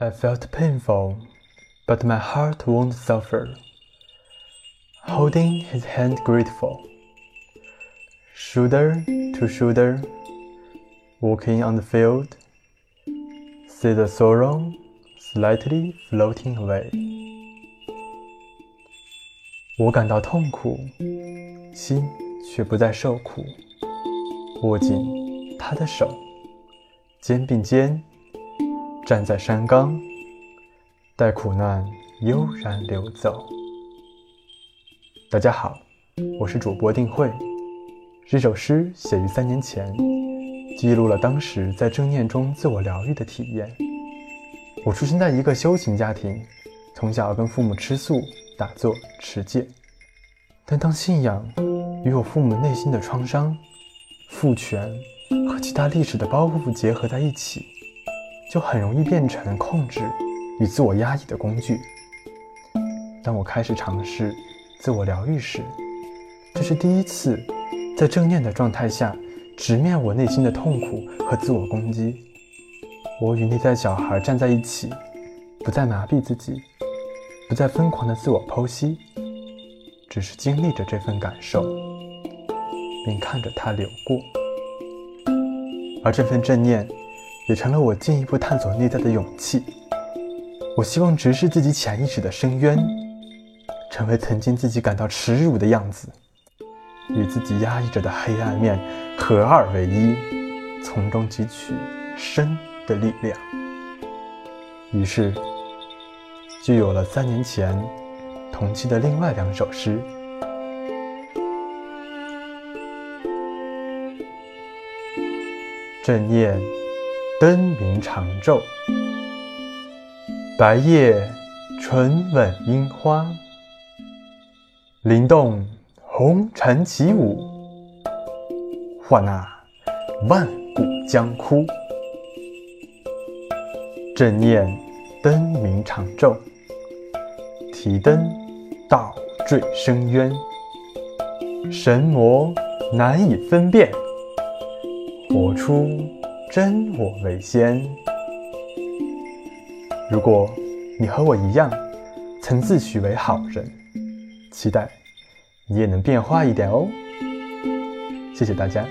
I felt painful, but my heart won't suffer. Holding his hand grateful, shoulder to shoulder, walking on the field, see the sorrow slightly floating away. 我感到痛苦，心却不再受苦。握紧他的手，肩并肩。 站在山岗，待苦难悠然流走。大家好，我是主播定慧。这首诗写于三年前，记录了当时在正念中自我疗愈的体验。我出生在一个修行家庭，从小跟父母吃素、打坐、持戒。但当信仰与我父母内心的创伤、父权和其他历史的包袱结合在一起。就很容易变成控制与自我压抑的工具。当我开始尝试自我疗愈时，这是第一次在正念的状态下直面我内心的痛苦和自我攻击。我与内在小孩站在一起，不再麻痹自己，不再疯狂的自我剖析，只是经历着这份感受，并看着它流过。而这份正念。也成了我进一步探索内在的勇气。我希望直视自己潜意识的深渊，成为曾经自己感到耻辱的样子，与自己压抑着的黑暗面合二为一，从中汲取生的力量。于是，就有了三年前同期的另外两首诗。正念。灯明长昼，白夜唇吻樱花，灵动红尘起舞，唤那万古江枯。正念灯明长昼，提灯倒坠深渊，神魔难以分辨，活出。真我为先。如果你和我一样，曾自诩为好人，期待你也能变化一点哦。谢谢大家。